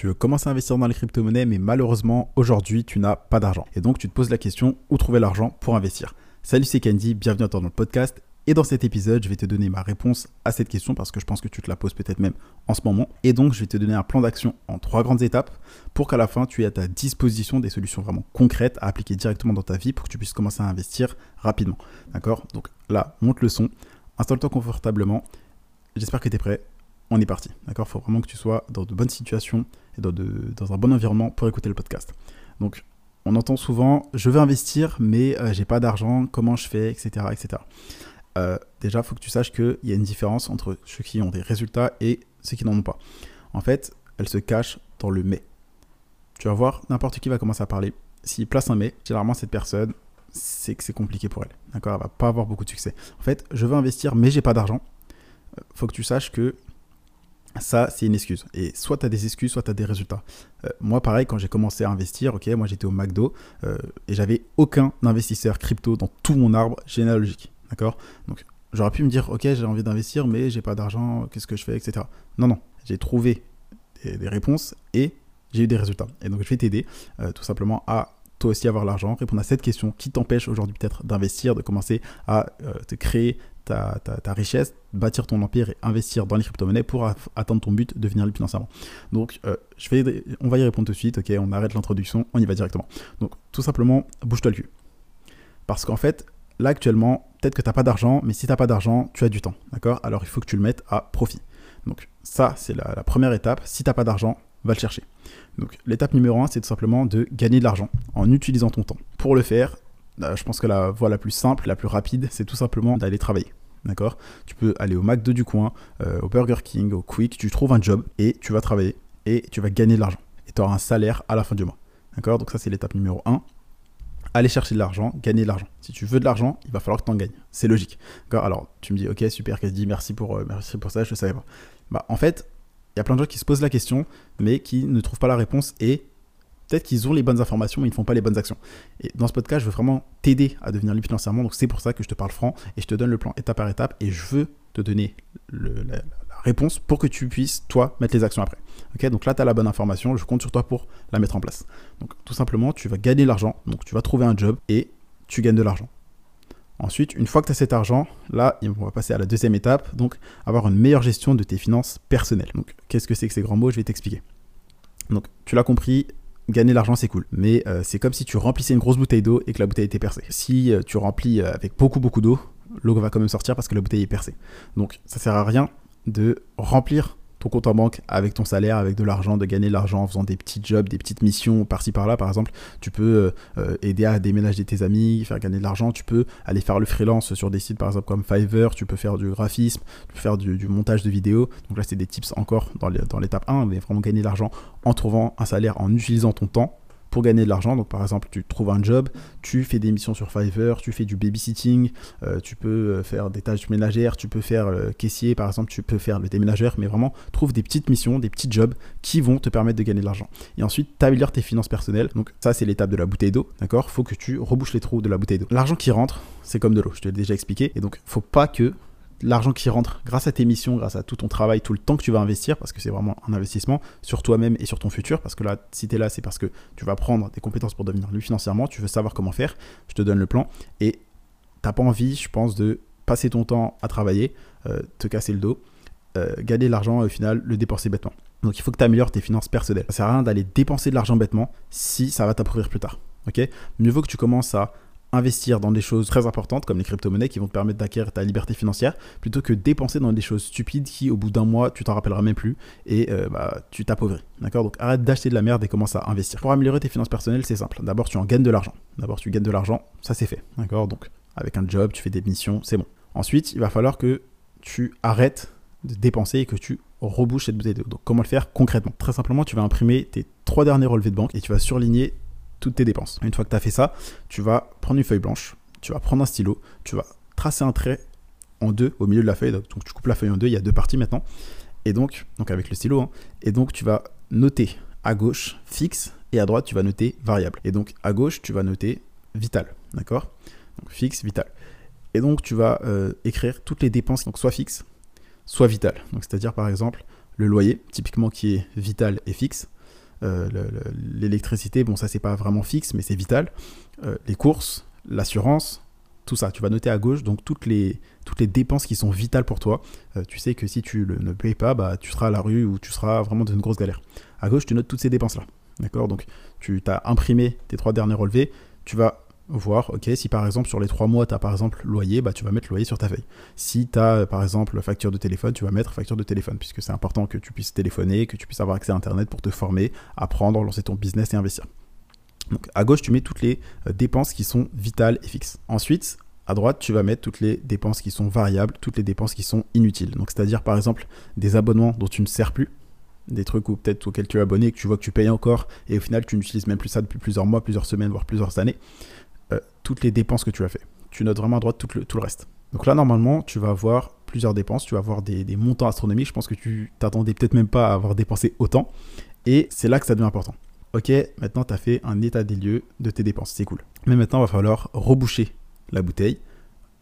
Tu veux commencer à investir dans les crypto-monnaies, mais malheureusement, aujourd'hui, tu n'as pas d'argent. Et donc, tu te poses la question où trouver l'argent pour investir? Salut, c'est Candy, bienvenue dans le podcast. Et dans cet épisode, je vais te donner ma réponse à cette question parce que je pense que tu te la poses peut-être même en ce moment. Et donc, je vais te donner un plan d'action en trois grandes étapes pour qu'à la fin, tu aies à ta disposition des solutions vraiment concrètes à appliquer directement dans ta vie pour que tu puisses commencer à investir rapidement. D'accord? Donc là, monte le son, installe-toi confortablement. J'espère que tu es prêt. On est parti. D'accord? Il faut vraiment que tu sois dans de bonnes situations dans, un bon environnement pour écouter le podcast. Donc, on entend souvent je veux investir, mais euh, j'ai pas d'argent, comment je fais, etc. etc. Euh, déjà, il faut que tu saches qu'il y a une différence entre ceux qui ont des résultats et ceux qui n'en ont pas. En fait, elle se cache dans le mais. Tu vas voir, n'importe qui va commencer à parler. S'il place un mais, généralement, cette personne, c'est que c'est compliqué pour elle. D'accord? Elle va pas avoir beaucoup de succès. En fait, je veux investir, mais j'ai pas d'argent. Euh, faut que tu saches que ça, c'est une excuse. Et soit tu des excuses, soit tu des résultats. Euh, moi, pareil, quand j'ai commencé à investir, ok, moi j'étais au McDo euh, et j'avais aucun investisseur crypto dans tout mon arbre généalogique. D'accord? Donc, j'aurais pu me dire, ok, j'ai envie d'investir, mais j'ai pas d'argent, qu'est-ce que je fais, etc. Non, non, j'ai trouvé des, réponses et j'ai eu des résultats. Et donc, je vais t'aider euh, tout simplement à toi aussi avoir l'argent, répondre à cette question qui t'empêche aujourd'hui peut-être d'investir, de commencer à te créer ta, richesse, bâtir ton empire et investir dans les crypto-monnaies pour atteindre ton but, devenir libre financièrement. Donc, euh, on va y répondre tout de suite, ok, on arrête l'introduction, on y va directement. Donc, tout simplement, bouge-toi le cul. Parce qu'en fait, là actuellement, peut-être que tu n'as pas d'argent, mais si tu n'as pas d'argent, tu as du temps, d'accord? Alors, il faut que tu le mettes à profit. Donc, ça, c'est la, première étape. Si tu n'as pas d'argent, va le chercher. Donc, l'étape numéro un, c'est tout simplement de gagner de l'argent en utilisant ton temps. Pour le faire, euh, je pense que la voie la plus simple, la plus rapide, c'est tout simplement d'aller travailler. D'accord? Tu peux aller au McDo du coin, euh, au Burger King, au Quick, tu trouves un job et tu vas travailler et tu vas gagner de l'argent. Et tu auras un salaire à la fin du mois. D'accord? Donc ça, c'est l'étape numéro 1. Aller chercher de l'argent, gagner de l'argent. Si tu veux de l'argent, il va falloir que tu en gagnes. C'est logique. Alors, tu me dis, ok, super, dit merci pour, euh, merci pour ça, je ne savais pas. Bah, en fait, il y a plein de gens qui se posent la question, mais qui ne trouvent pas la réponse et peut-être qu'ils ont les bonnes informations, mais ils ne font pas les bonnes actions. Et dans ce podcast, je veux vraiment t'aider à devenir libre financièrement. Donc c'est pour ça que je te parle franc et je te donne le plan étape par étape et je veux te donner la, réponse pour que tu puisses, toi, mettre les actions après. Donc là, tu as la bonne information, je compte sur toi pour la mettre en place. Donc tout simplement, tu vas gagner de l'argent, donc tu vas trouver un job et tu gagnes de l'argent. Ensuite, une fois que tu as cet argent, là, on va passer à la deuxième étape, donc avoir une meilleure gestion de tes finances personnelles. Donc, qu'est-ce que c'est que ces grands mots? Je vais t'expliquer. Donc, tu l'as compris, gagner de l'argent c'est cool, mais euh, c'est comme si tu remplissais une grosse bouteille d'eau et que la bouteille était percée. Si euh, tu remplis euh, avec beaucoup beaucoup d'eau, l'eau va quand même sortir parce que la bouteille est percée. Donc ça sert à rien de remplir ton compte en banque avec ton salaire, avec de l'argent, de gagner de l'argent en faisant des petits jobs, des petites missions par-ci par-là. Par exemple, tu peux euh, euh, aider à déménager tes amis, faire gagner de l'argent. Tu peux aller faire le freelance sur des sites par exemple comme Fiverr. Tu peux faire du graphisme, tu peux faire du, montage de vidéos. Donc là, c'est des tips encore dans l'étape 1, mais vraiment gagner de l'argent en trouvant un salaire, en utilisant ton temps pour gagner de l'argent. Donc par exemple, tu trouves un job, tu fais des missions sur Fiverr, tu fais du babysitting, euh, tu peux euh, faire des tâches ménagères, tu peux faire le euh, caissier par exemple, tu peux faire le déménageur, mais vraiment trouve des petites missions, des petits jobs qui vont te permettre de gagner de l'argent. Et ensuite, tu améliores tes finances personnelles. Donc ça, c'est l'étape de la bouteille d'eau, d'accord? Faut que tu rebouches les trous de la bouteille d'eau. L'argent qui rentre, c'est comme de l'eau, je te l'ai déjà expliqué. Et donc, faut pas que l'argent qui rentre grâce à tes missions, grâce à tout ton travail, tout le temps que tu vas investir, parce que c'est vraiment un investissement sur toi-même et sur ton futur, parce que là, si tu es là, c'est parce que tu vas prendre des compétences pour devenir lui financièrement, tu veux savoir comment faire, je te donne le plan, et t'as pas envie, je pense, de passer ton temps à travailler, euh, te casser le dos, euh, gagner de l'argent et au final le dépenser bêtement. Donc il faut que tu améliores tes finances personnelles. Ça sert à rien d'aller dépenser de l'argent bêtement si ça va t'appauvrir plus tard. Mieux vaut que tu commences à investir dans des choses très importantes comme les crypto-monnaies qui vont te permettre d'acquérir ta liberté financière plutôt que dépenser dans des choses stupides qui au bout d'un mois tu t'en rappelleras même plus et euh, bah, tu t'appauvris. D'accord? Donc arrête d'acheter de la merde et commence à investir. Pour améliorer tes finances personnelles, c'est simple. D'abord tu en gagnes de l'argent. D'abord tu gagnes de l'argent, ça c'est fait. D'accord? Donc avec un job, tu fais des missions, c'est bon. Ensuite, il va falloir que tu arrêtes de dépenser et que tu rebouches cette bouteille d'eau. Donc comment le faire concrètement? Très simplement, tu vas imprimer tes trois derniers relevés de banque et tu vas surligner toutes tes dépenses. Une fois que tu as fait ça, tu vas prendre une feuille blanche, tu vas prendre un stylo, tu vas tracer un trait en deux au milieu de la feuille. Donc tu coupes la feuille en deux, il y a deux parties maintenant. Et donc, donc avec le stylo, hein. et donc tu vas noter à gauche fixe et à droite tu vas noter variable. Et donc à gauche tu vas noter vital, d'accord? Donc fixe, vital. Et donc tu vas euh, écrire toutes les dépenses, donc soit fixes, soit vitales. Donc c'est-à-dire par exemple le loyer, typiquement qui est vital et fixe, l'électricité, bon ça c'est pas vraiment fixe, mais c'est vital. Euh, les courses, l'assurance, tout ça. Tu vas noter à gauche donc toutes les, toutes les dépenses qui sont vitales pour toi. Euh, tu sais que si tu le, ne payes pas, bah, tu seras à la rue ou tu seras vraiment dans une grosse galère. À gauche, tu notes toutes ces dépenses-là. D'accord? Donc tu as imprimé tes trois derniers relevés. Tu vas voir, ok, si par exemple sur les trois mois, tu as par exemple loyer, bah, tu vas mettre loyer sur ta feuille. Si tu as par exemple facture de téléphone, tu vas mettre facture de téléphone, puisque c'est important que tu puisses téléphoner, que tu puisses avoir accès à Internet pour te former, apprendre, lancer ton business et investir. Donc à gauche, tu mets toutes les euh, dépenses qui sont vitales et fixes. Ensuite, à droite, tu vas mettre toutes les dépenses qui sont variables, toutes les dépenses qui sont inutiles. Donc c'est-à-dire par exemple des abonnements dont tu ne sers plus, des trucs ou peut-être auxquels tu es abonné que tu vois que tu payes encore et au final tu n'utilises même plus ça depuis plusieurs mois, plusieurs semaines, voire plusieurs années. Euh, toutes les dépenses que tu as fait. Tu notes vraiment à droite tout le, reste. Donc là, normalement, tu vas avoir plusieurs dépenses, tu vas avoir des, des montants astronomiques. Je pense que tu t'attendais peut-être même pas à avoir dépensé autant. Et c'est là que ça devient important. Ok, maintenant tu as fait un état des lieux de tes dépenses, c'est cool. Mais maintenant, il va falloir reboucher la bouteille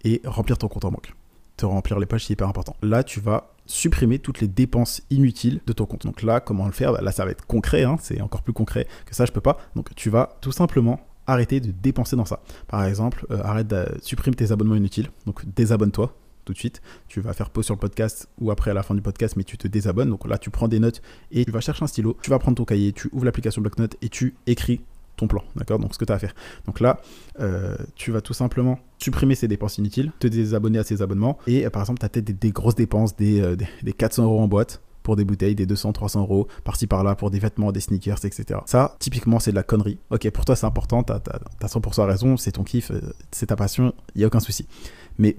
et remplir ton compte en banque. Te remplir les pages, c'est hyper important. Là, tu vas supprimer toutes les dépenses inutiles de ton compte. Donc là, comment le faire? Bah, Là, ça va être concret, hein. c'est encore plus concret que ça, je peux pas. Donc tu vas tout simplement arrêter de dépenser dans ça. Par exemple, euh, arrête de supprimer tes abonnements inutiles. Donc désabonne-toi tout de suite. Tu vas faire pause sur le podcast ou après à la fin du podcast, mais tu te désabonnes. Donc là, tu prends des notes et tu vas chercher un stylo. Tu vas prendre ton cahier, tu ouvres l'application Blocknote et tu écris ton plan, d'accord? Donc ce que tu as à faire. Donc là, euh, tu vas tout simplement supprimer ces dépenses inutiles, te désabonner à ces abonnements et euh, par exemple, tu as peut-être des, grosses dépenses, des, des 400 euros en boîte pour des bouteilles, des 200, 300 euros, par-ci par-là pour des vêtements, des sneakers, etc. Ça, typiquement, c'est de la connerie. Ok, pour toi, c'est important, t'as as, 100% raison, c'est ton kiff, euh, c'est ta passion, il n'y a aucun souci. Mais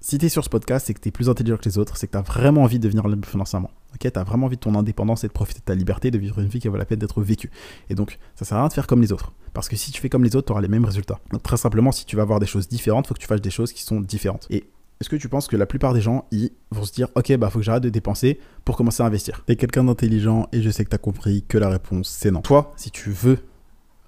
si tu es sur ce podcast, c'est que tu es plus intelligent que les autres, c'est que tu as vraiment envie de devenir libre financièrement. Ok, tu as vraiment envie de ton indépendance et de profiter de ta liberté, de vivre une vie qui vaut la peine d'être vécue. Et donc, ça sert à rien de faire comme les autres. Parce que si tu fais comme les autres, tu auras les mêmes résultats. Donc, très simplement, si tu vas avoir des choses différentes, faut que tu fasses des choses qui sont différentes. Et est-ce que tu penses que la plupart des gens, ils vont se dire, ok, bah faut que j'arrête de dépenser pour commencer à investir? T'es quelqu'un d'intelligent et je sais que tu as compris que la réponse c'est non. Toi, si tu veux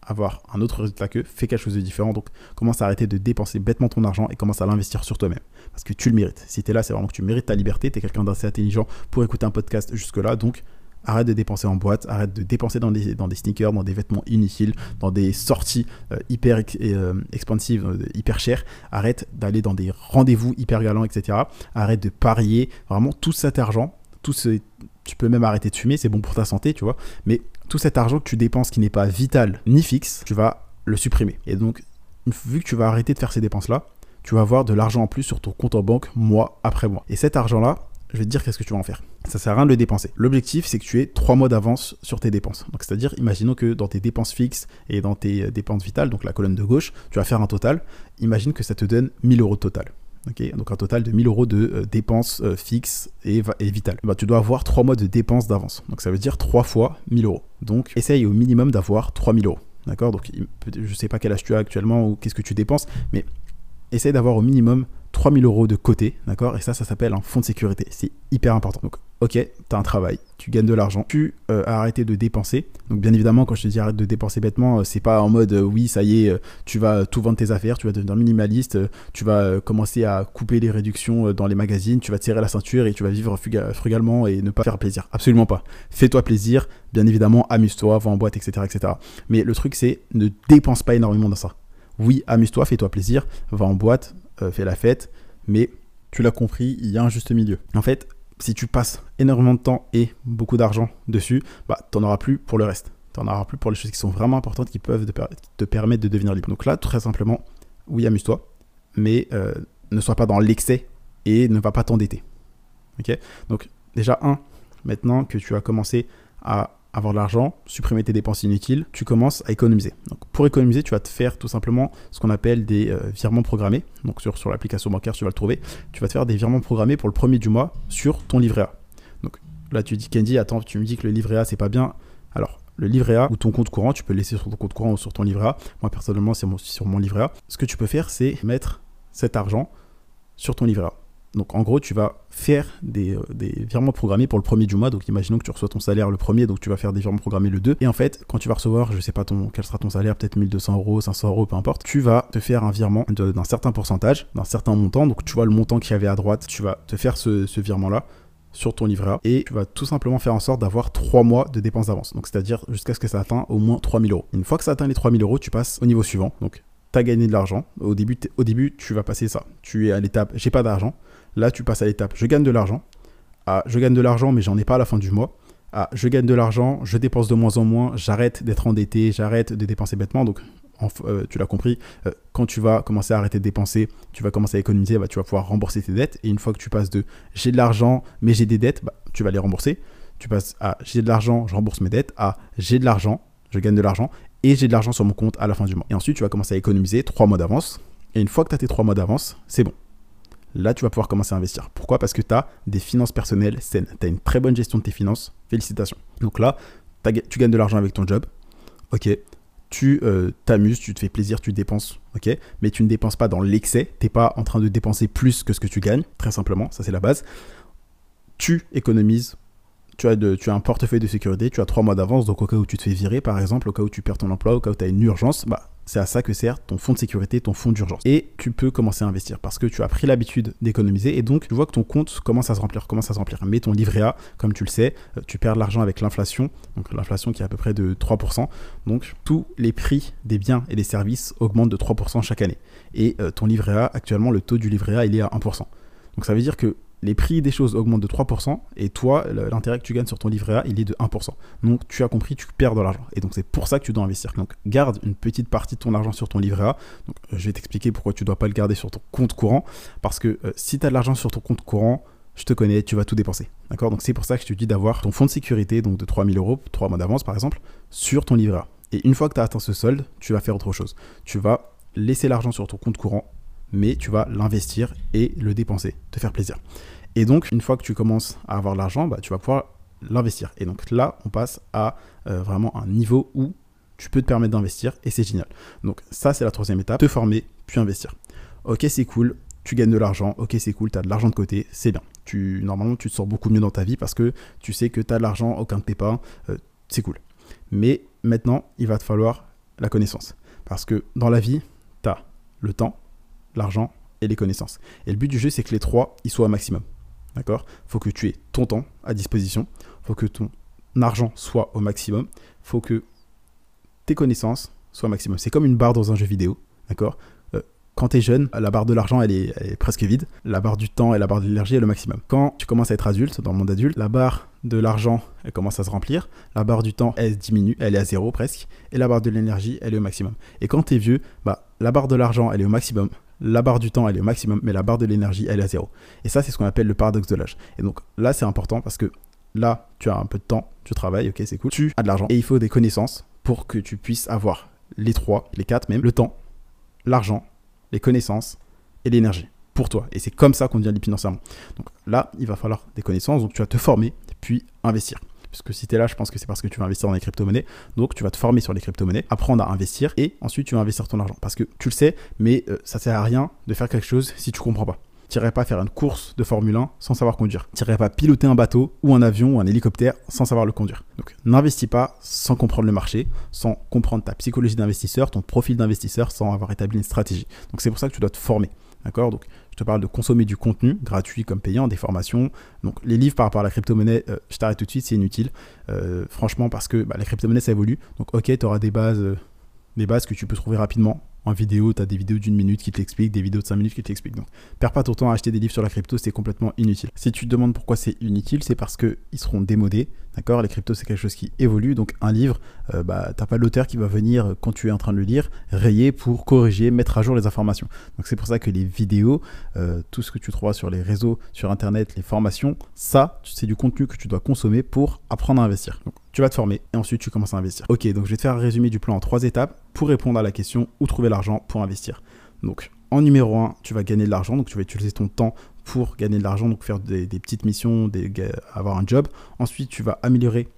avoir un autre résultat que, fais quelque chose de différent. Donc, commence à arrêter de dépenser bêtement ton argent et commence à l'investir sur toi-même. Parce que tu le mérites. Si tu es là, c'est vraiment que tu mérites ta liberté. Tu es quelqu'un d'assez intelligent pour écouter un podcast jusque-là. Donc, Arrête de dépenser en boîte, arrête de dépenser dans des, dans des sneakers, dans des vêtements inutiles, dans des sorties euh, hyper euh, expansives, euh, hyper chères. Arrête d'aller dans des rendez-vous hyper galants, etc. Arrête de parier. Vraiment, tout cet argent, tout ce, tu peux même arrêter de fumer, c'est bon pour ta santé, tu vois. Mais tout cet argent que tu dépenses qui n'est pas vital ni fixe, tu vas le supprimer. Et donc, vu que tu vas arrêter de faire ces dépenses-là, tu vas avoir de l'argent en plus sur ton compte en banque mois après mois. Et cet argent-là, je vais te dire qu'est-ce que tu vas en faire. Ça sert à rien de le dépenser. L'objectif, c'est que tu aies trois mois d'avance sur tes dépenses. Donc, c'est-à-dire, imaginons que dans tes dépenses fixes et dans tes euh, dépenses vitales, donc la colonne de gauche, tu vas faire un total. Imagine que ça te donne 1000 euros de total. donc un total de 1000 euros de euh, dépenses euh, fixes et, vitales. Bah, tu dois avoir trois mois de dépenses d'avance. Donc ça veut dire trois fois 1000 euros. Donc essaye au minimum d'avoir 3000 euros. D'accord? Donc je ne sais pas quel âge tu as actuellement ou qu'est-ce que tu dépenses, mais essaye d'avoir au minimum 3000 euros de côté, d'accord Et ça, ça s'appelle un fonds de sécurité. C'est hyper important. Donc, ok, tu as un travail, tu gagnes de l'argent, tu euh, as arrêté de dépenser. Donc, bien évidemment, quand je te dis arrête de dépenser bêtement, euh, c'est pas en mode euh, oui, ça y est, tu vas tout vendre tes affaires, tu vas devenir minimaliste, tu vas commencer à couper les réductions dans les magazines, tu vas tirer la ceinture et tu vas vivre frugalement et ne pas faire plaisir. Absolument pas. Fais-toi plaisir, bien évidemment, amuse-toi, va en boîte, etc., etc. Mais le truc, c'est ne dépense pas énormément dans ça. Oui, amuse-toi, fais-toi plaisir, va en boîte, euh, fais la fête, mais tu l'as compris, il y a un juste milieu. En fait, si tu passes énormément de temps et beaucoup d'argent dessus, bah, tu auras plus pour le reste. Tu n'en auras plus pour les choses qui sont vraiment importantes, qui peuvent te permettre de devenir libre. Donc là, très simplement, oui, amuse-toi, mais euh, ne sois pas dans l'excès et ne va pas t'endetter. Ok? Donc déjà, un, maintenant que tu as commencé à avoir de l'argent, supprimer tes dépenses inutiles, tu commences à économiser. Donc pour économiser, tu vas te faire tout simplement ce qu'on appelle des euh, virements programmés. Donc sur, l'application bancaire, tu vas le trouver. Tu vas te faire des virements programmés pour le premier du mois sur ton livret A. Donc là, tu dis Candy, attends, tu me dis que le livret A, c'est pas bien. Alors, le livret A ou ton compte courant, tu peux le laisser sur ton compte courant ou sur ton livret A. Moi, personnellement, c'est sur mon livret A. Ce que tu peux faire, c'est mettre cet argent sur ton livret A. Donc en gros, tu vas faire des, euh, des, virements programmés pour le premier du mois. Donc imaginons que tu reçois ton salaire le premier, donc tu vas faire des virements programmés le 2. Et en fait, quand tu vas recevoir, je sais pas ton, quel sera ton salaire, peut-être 1200 euros, 500 euros, peu importe, tu vas te faire un virement d'un certain pourcentage, d'un certain montant. Donc tu vois le montant qu'il y avait à droite, tu vas te faire ce, virement-là sur ton livret A et tu vas tout simplement faire en sorte d'avoir 3 mois de dépenses d'avance. Donc, c'est-à-dire jusqu'à ce que ça atteigne au moins 3000 euros. Une fois que ça atteint les 3000 euros, tu passes au niveau suivant. Tu as gagné de l'argent. Au début, au début, tu vas passer ça. Tu es à l'étape j'ai pas d'argent. Là, tu passes à l'étape je gagne de l'argent. Ah, je gagne de l'argent, mais j'en ai pas à la fin du mois. Ah, je gagne de l'argent, je dépense de moins en moins, j'arrête d'être endetté, j'arrête de dépenser bêtement. Donc, euh, tu l'as compris, euh, quand tu vas commencer à arrêter de dépenser, tu vas commencer à économiser, bah, tu vas pouvoir rembourser tes dettes. Et une fois que tu passes de j'ai de l'argent, mais j'ai des dettes, bah, tu vas les rembourser. Tu passes à j'ai de l'argent, je rembourse mes dettes, à j'ai de l'argent, je gagne de l'argent, et j'ai de l'argent sur mon compte à la fin du mois. Et ensuite, tu vas commencer à économiser trois mois d'avance. Et une fois que tu as tes trois mois d'avance, c'est bon. Là, tu vas pouvoir commencer à investir. Pourquoi? Parce que tu as des finances personnelles saines. Tu as une très bonne gestion de tes finances. Félicitations. Donc là, tu gagnes de l'argent avec ton job. Ok, tu euh, t'amuses, tu te fais plaisir, tu dépenses, ok Mais tu ne dépenses pas dans l'excès, tu n'es pas en train de dépenser plus que ce que tu gagnes, très simplement, ça c'est la base. Tu économises, tu as, de, tu as un portefeuille de sécurité, tu as trois mois d'avance, donc au cas où tu te fais virer, par exemple, au cas où tu perds ton emploi, au cas où tu as une urgence, bah, c'est à ça que sert ton fonds de sécurité, ton fonds d'urgence. Et tu peux commencer à investir parce que tu as pris l'habitude d'économiser et donc tu vois que ton compte commence à se remplir, commence à se remplir. Mais ton livret A, comme tu le sais, euh, tu perds de l'argent avec l'inflation, donc l'inflation qui est à peu près de 3%. Donc tous les prix des biens et des services augmentent de 3% chaque année. Et euh, ton livret A, actuellement, le taux du livret A, il est à 1%. Donc ça veut dire que les prix des choses augmentent de 3% et toi, l'intérêt que tu gagnes sur ton livret A, il est de 1%. Donc tu as compris, tu perds de l'argent. Et donc c'est pour ça que tu dois investir. Donc garde une petite partie de ton argent sur ton livret A. Donc euh, je vais t'expliquer pourquoi tu ne dois pas le garder sur ton compte courant. Parce que euh, si tu as de l'argent sur ton compte courant, je te connais, tu vas tout dépenser. D'accord? Donc c'est pour ça que je te dis d'avoir ton fonds de sécurité, donc de 3000 euros, 3 mois d'avance par exemple, sur ton livret A. Et une fois que tu as atteint ce solde, tu vas faire autre chose. Tu vas laisser l'argent sur ton compte courant, mais tu vas l'investir et le dépenser, te faire plaisir. Et donc, une fois que tu commences à avoir l'argent, bah, tu vas pouvoir l'investir. Et donc là, on passe à euh, vraiment un niveau où tu peux te permettre d'investir et c'est génial. Donc ça, c'est la troisième étape, te former, puis investir. Ok, c'est cool, tu gagnes de l'argent, ok, c'est cool, tu as de l'argent de côté, c'est bien. Tu, normalement, tu te sors beaucoup mieux dans ta vie parce que tu sais que tu as de l'argent, aucun ne te pas, euh, c'est cool. Mais maintenant, il va te falloir la connaissance. Parce que dans la vie, tu as le temps, l'argent et les connaissances. Et le but du jeu, c'est que les trois, ils soient au maximum. D'accord? Faut que tu aies ton temps à disposition. faut que ton argent soit au maximum. faut que tes connaissances soient au maximum. C'est comme une barre dans un jeu vidéo. D'accord? Euh, Quand tu es jeune, la barre de l'argent, elle est, presque vide. La barre du temps et la barre de l'énergie, est au maximum. Quand tu commences à être adulte, dans le monde adulte, la barre de l'argent, elle commence à se remplir. La barre du temps, elle diminue. Elle est à zéro presque. Et la barre de l'énergie, elle est au maximum. Et quand tu es vieux, bah, la barre de l'argent, elle est au maximum la barre du temps, elle est au maximum, mais la barre de l'énergie, elle est à zéro. Et ça, c'est ce qu'on appelle le paradoxe de l'âge. Et donc là, c'est important parce que là, tu as un peu de temps, tu travailles, ok, c'est cool, tu as de l'argent, et il faut des connaissances pour que tu puisses avoir les trois, les quatre même, le temps, l'argent, les connaissances et l'énergie pour toi. Et c'est comme ça qu'on devient libre. Donc là, il va falloir des connaissances, donc tu vas te former, puis investir puisque si tu es là, je pense que c'est parce que tu vas investir dans les crypto-monnaies. Donc, tu vas te former sur les crypto-monnaies, apprendre à investir et ensuite tu vas investir ton argent. Parce que tu le sais, mais euh, ça sert à rien de faire quelque chose si tu comprends pas. Tu n'irais pas faire une course de Formule 1 sans savoir conduire. Tu n'irais pas piloter un bateau ou un avion ou un hélicoptère sans savoir le conduire. Donc n'investis pas sans comprendre le marché, sans comprendre ta psychologie d'investisseur, ton profil d'investisseur, sans avoir établi une stratégie. Donc c'est pour ça que tu dois te former. D'accord? Donc, je te parle de consommer du contenu, gratuit comme payant, des formations. Donc, les livres par rapport à la crypto-monnaie, euh, je t'arrête tout de suite, c'est inutile. Euh, franchement, parce que bah, la crypto-monnaie, ça évolue. Donc, ok, tu auras des bases, euh, des bases que tu peux trouver rapidement en vidéo, tu as des vidéos d'une minute qui t'expliquent, des vidéos de 5 minutes qui t'expliquent. Donc, perds pas ton temps à acheter des livres sur la crypto, c'est complètement inutile. Si tu te demandes pourquoi c'est inutile, c'est parce qu'ils seront démodés. D'accord? Les cryptos, c'est quelque chose qui évolue. Donc, un livre, euh, bah, t'as pas l'auteur qui va venir, quand tu es en train de le lire, rayer pour corriger, mettre à jour les informations. Donc, c'est pour ça que les vidéos, euh, tout ce que tu trouveras sur les réseaux, sur Internet, les formations, ça, c'est du contenu que tu dois consommer pour apprendre à investir. Donc, tu vas te former et ensuite tu commences à investir. Ok, donc je vais te faire un résumé du plan en trois étapes pour répondre à la question où trouver l'argent pour investir. Donc, en numéro 1, tu vas gagner de l'argent, donc tu vas utiliser ton temps pour gagner de l'argent, donc faire des, petites missions, avoir un job. Ensuite, tu vas améliorer,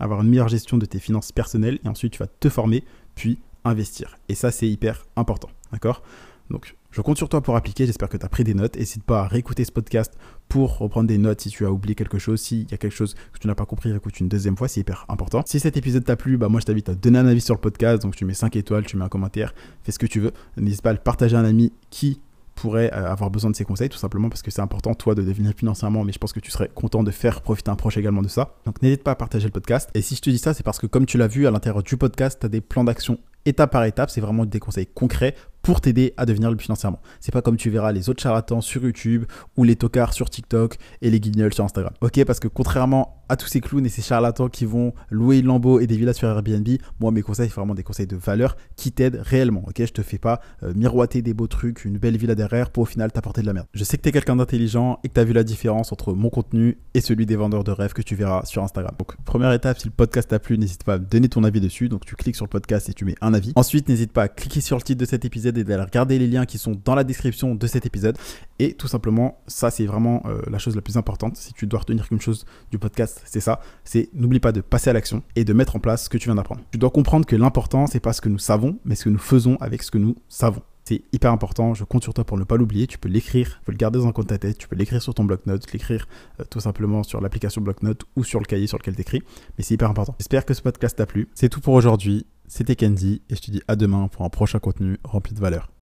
avoir une meilleure gestion de tes finances personnelles et ensuite tu vas te former, puis investir. Et ça, c'est hyper important. D'accord? Donc, je compte sur toi pour appliquer. J'espère que tu as pris des notes. N'hésite pas à réécouter ce podcast pour reprendre des notes si tu as oublié quelque chose. S'il y a quelque chose que tu n'as pas compris, écoute une deuxième fois. C'est hyper important. Si cet épisode t'a plu, bah moi je t'invite à donner un avis sur le podcast. Donc tu mets 5 étoiles, tu mets un commentaire, fais ce que tu veux. N'hésite pas à le partager à un ami qui pourrait euh, avoir besoin de ces conseils, tout simplement parce que c'est important, toi, de devenir financièrement, mais je pense que tu serais content de faire profiter un proche également de ça. Donc n'hésite pas à partager le podcast. Et si je te dis ça, c'est parce que comme tu l'as vu à l'intérieur du podcast, tu as des plans d'action étape par étape, c'est vraiment des conseils concrets pour t'aider à devenir libre financièrement. C'est pas comme tu verras les autres charlatans sur YouTube ou les tocards sur TikTok et les guignols sur Instagram. Ok, parce que contrairement à tous ces clowns et ces charlatans qui vont louer une lambeau et des villas sur Airbnb, moi mes conseils c'est vraiment des conseils de valeur qui t'aident réellement. Ok, je te fais pas euh, miroiter des beaux trucs, une belle villa derrière pour au final t'apporter de la merde. Je sais que tu es quelqu'un d'intelligent et que tu as vu la différence entre mon contenu et celui des vendeurs de rêves que tu verras sur Instagram. Donc première étape, si le podcast t'a plu, n'hésite pas à donner ton avis dessus. Donc tu cliques sur le podcast et tu mets un avis. Ensuite, n'hésite pas à cliquer sur le titre de cet épisode et d'aller regarder les liens qui sont dans la description de cet épisode. Et tout simplement, ça c'est vraiment euh, la chose la plus importante. Si tu dois retenir quelque chose du podcast, c'est ça. C'est n'oublie pas de passer à l'action et de mettre en place ce que tu viens d'apprendre. Tu dois comprendre que l'important, c'est pas ce que nous savons, mais ce que nous faisons avec ce que nous savons. C'est hyper important, je compte sur toi pour ne pas l'oublier. Tu peux l'écrire, tu peux le garder dans un coin de ta tête, tu peux l'écrire sur ton bloc-notes, l'écrire euh, tout simplement sur l'application bloc-notes ou sur le cahier sur lequel tu écris. Mais c'est hyper important. J'espère que ce podcast t'a plu. C'est tout pour aujourd'hui. C'était Candy et je te dis à demain pour un prochain contenu rempli de valeur.